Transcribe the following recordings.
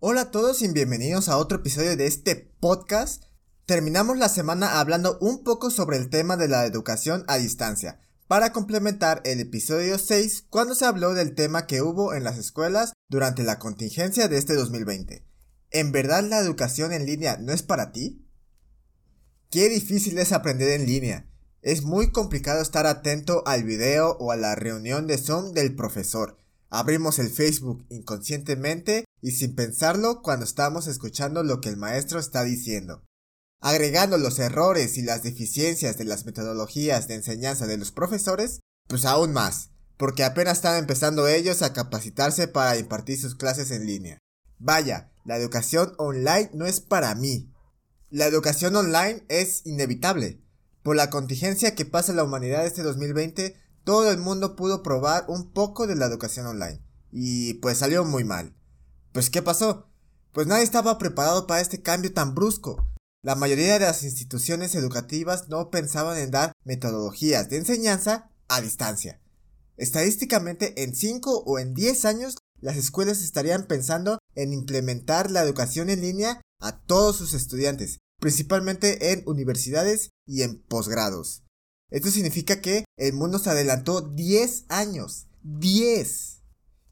Hola a todos y bienvenidos a otro episodio de este podcast. Terminamos la semana hablando un poco sobre el tema de la educación a distancia, para complementar el episodio 6 cuando se habló del tema que hubo en las escuelas durante la contingencia de este 2020. ¿En verdad la educación en línea no es para ti? Qué difícil es aprender en línea. Es muy complicado estar atento al video o a la reunión de Zoom del profesor. Abrimos el Facebook inconscientemente y sin pensarlo cuando estamos escuchando lo que el maestro está diciendo. Agregando los errores y las deficiencias de las metodologías de enseñanza de los profesores, pues aún más, porque apenas están empezando ellos a capacitarse para impartir sus clases en línea. Vaya, la educación online no es para mí. La educación online es inevitable. Por la contingencia que pasa la humanidad este 2020, todo el mundo pudo probar un poco de la educación online. Y pues salió muy mal. Pues ¿qué pasó? Pues nadie estaba preparado para este cambio tan brusco. La mayoría de las instituciones educativas no pensaban en dar metodologías de enseñanza a distancia. Estadísticamente, en 5 o en 10 años, las escuelas estarían pensando en implementar la educación en línea a todos sus estudiantes, principalmente en universidades y en posgrados. Esto significa que el mundo se adelantó 10 años. 10.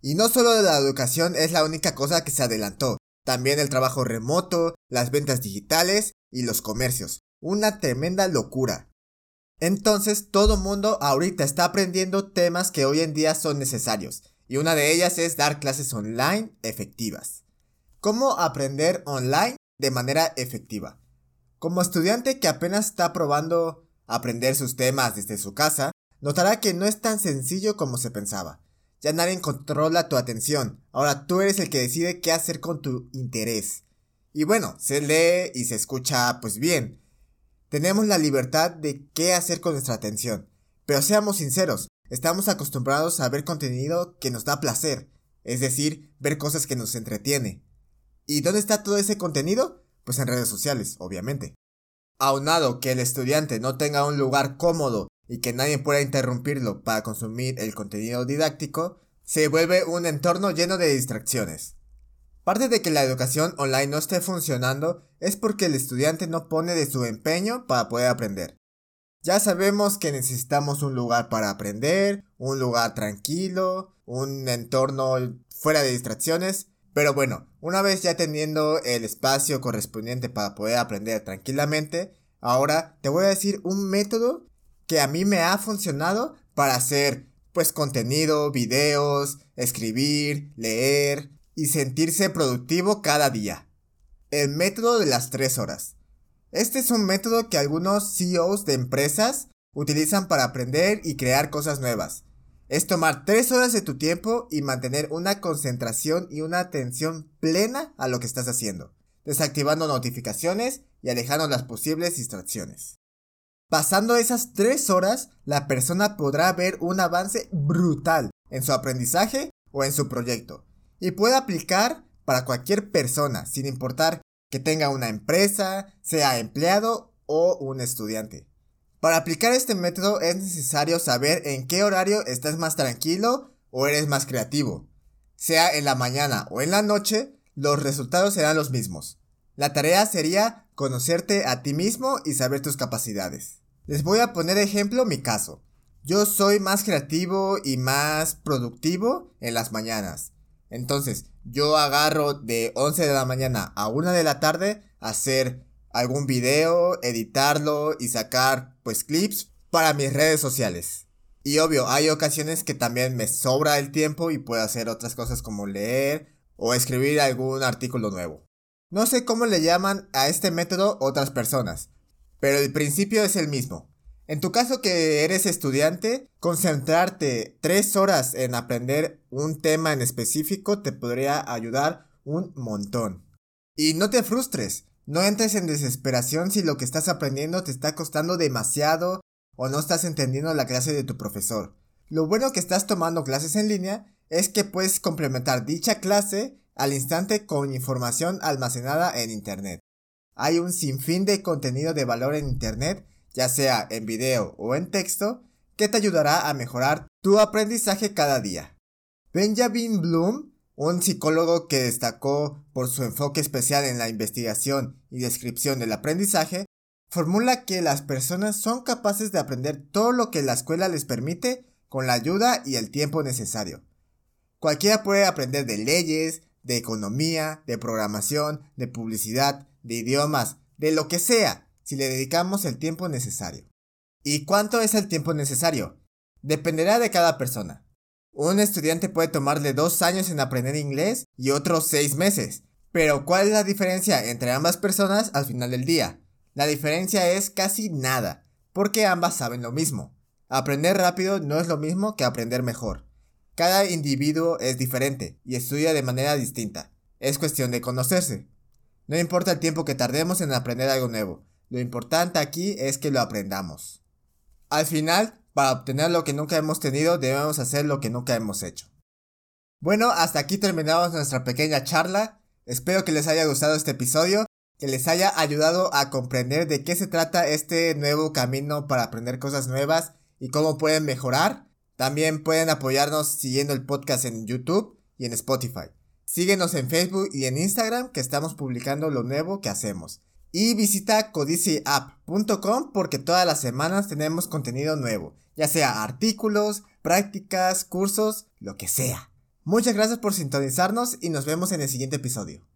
Y no solo la educación es la única cosa que se adelantó, también el trabajo remoto, las ventas digitales y los comercios. Una tremenda locura. Entonces todo mundo ahorita está aprendiendo temas que hoy en día son necesarios, y una de ellas es dar clases online efectivas. ¿Cómo aprender online de manera efectiva? Como estudiante que apenas está probando aprender sus temas desde su casa, notará que no es tan sencillo como se pensaba. Ya nadie controla tu atención. Ahora tú eres el que decide qué hacer con tu interés. Y bueno, se lee y se escucha pues bien. Tenemos la libertad de qué hacer con nuestra atención. Pero seamos sinceros, estamos acostumbrados a ver contenido que nos da placer. Es decir, ver cosas que nos entretiene. ¿Y dónde está todo ese contenido? Pues en redes sociales, obviamente. Aunado que el estudiante no tenga un lugar cómodo y que nadie pueda interrumpirlo para consumir el contenido didáctico, se vuelve un entorno lleno de distracciones. Parte de que la educación online no esté funcionando es porque el estudiante no pone de su empeño para poder aprender. Ya sabemos que necesitamos un lugar para aprender, un lugar tranquilo, un entorno fuera de distracciones, pero bueno, una vez ya teniendo el espacio correspondiente para poder aprender tranquilamente, ahora te voy a decir un método que a mí me ha funcionado para hacer pues contenido, videos, escribir, leer y sentirse productivo cada día. El método de las 3 horas. Este es un método que algunos CEOs de empresas utilizan para aprender y crear cosas nuevas. Es tomar 3 horas de tu tiempo y mantener una concentración y una atención plena a lo que estás haciendo, desactivando notificaciones y alejando las posibles distracciones. Pasando esas tres horas, la persona podrá ver un avance brutal en su aprendizaje o en su proyecto y puede aplicar para cualquier persona, sin importar que tenga una empresa, sea empleado o un estudiante. Para aplicar este método es necesario saber en qué horario estás más tranquilo o eres más creativo. Sea en la mañana o en la noche, los resultados serán los mismos. La tarea sería conocerte a ti mismo y saber tus capacidades. Les voy a poner ejemplo mi caso. Yo soy más creativo y más productivo en las mañanas. Entonces, yo agarro de 11 de la mañana a 1 de la tarde a hacer algún video, editarlo y sacar pues clips para mis redes sociales. Y obvio, hay ocasiones que también me sobra el tiempo y puedo hacer otras cosas como leer o escribir algún artículo nuevo. No sé cómo le llaman a este método otras personas, pero el principio es el mismo. En tu caso que eres estudiante, concentrarte tres horas en aprender un tema en específico te podría ayudar un montón. Y no te frustres, no entres en desesperación si lo que estás aprendiendo te está costando demasiado o no estás entendiendo la clase de tu profesor. Lo bueno que estás tomando clases en línea es que puedes complementar dicha clase al instante con información almacenada en Internet. Hay un sinfín de contenido de valor en Internet, ya sea en video o en texto, que te ayudará a mejorar tu aprendizaje cada día. Benjamin Bloom un psicólogo que destacó por su enfoque especial en la investigación y descripción del aprendizaje, formula que las personas son capaces de aprender todo lo que la escuela les permite con la ayuda y el tiempo necesario. Cualquiera puede aprender de leyes, de economía, de programación, de publicidad, de idiomas, de lo que sea, si le dedicamos el tiempo necesario. ¿Y cuánto es el tiempo necesario? Dependerá de cada persona. Un estudiante puede tomarle dos años en aprender inglés y otros seis meses. Pero ¿cuál es la diferencia entre ambas personas al final del día? La diferencia es casi nada, porque ambas saben lo mismo. Aprender rápido no es lo mismo que aprender mejor. Cada individuo es diferente y estudia de manera distinta. Es cuestión de conocerse. No importa el tiempo que tardemos en aprender algo nuevo, lo importante aquí es que lo aprendamos. Al final, para obtener lo que nunca hemos tenido, debemos hacer lo que nunca hemos hecho. Bueno, hasta aquí terminamos nuestra pequeña charla. Espero que les haya gustado este episodio, que les haya ayudado a comprender de qué se trata este nuevo camino para aprender cosas nuevas y cómo pueden mejorar. También pueden apoyarnos siguiendo el podcast en YouTube y en Spotify. Síguenos en Facebook y en Instagram que estamos publicando lo nuevo que hacemos. Y visita codicyapp.com porque todas las semanas tenemos contenido nuevo ya sea artículos, prácticas, cursos, lo que sea. Muchas gracias por sintonizarnos y nos vemos en el siguiente episodio.